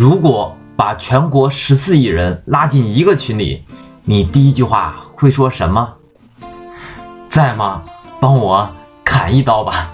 如果把全国十四亿人拉进一个群里你第一句话会说什么？在吗帮我砍一刀吧。